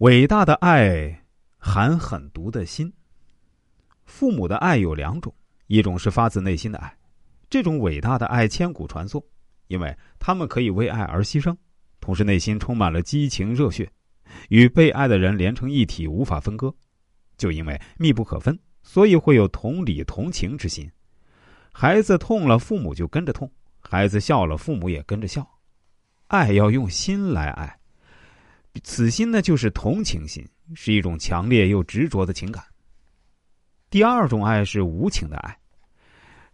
伟大的爱含狠毒的心。父母的爱有两种，一种是发自内心的爱，这种伟大的爱千古传颂，因为他们可以为爱而牺牲，同时内心充满了激情热血，与被爱的人连成一体，无法分割。就因为密不可分，所以会有同理同情之心。孩子痛了，父母就跟着痛；孩子笑了，父母也跟着笑。爱要用心来爱。此心呢，就是同情心，是一种强烈又执着的情感。第二种爱是无情的爱，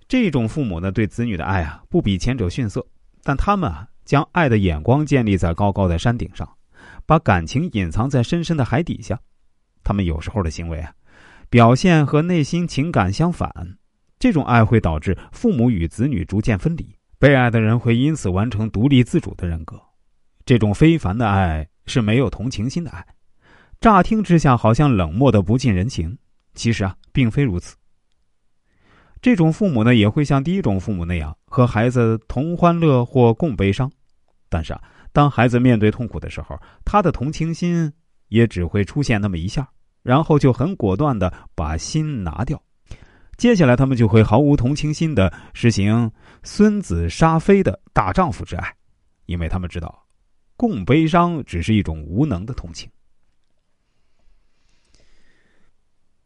这种父母呢，对子女的爱啊，不比前者逊色，但他们啊，将爱的眼光建立在高高的山顶上，把感情隐藏在深深的海底下。他们有时候的行为啊，表现和内心情感相反。这种爱会导致父母与子女逐渐分离，被爱的人会因此完成独立自主的人格。这种非凡的爱。是没有同情心的爱，乍听之下好像冷漠的不近人情，其实啊，并非如此。这种父母呢，也会像第一种父母那样和孩子同欢乐或共悲伤，但是啊，当孩子面对痛苦的时候，他的同情心也只会出现那么一下，然后就很果断的把心拿掉。接下来，他们就会毫无同情心的实行孙子杀飞的大丈夫之爱，因为他们知道。共悲伤只是一种无能的同情。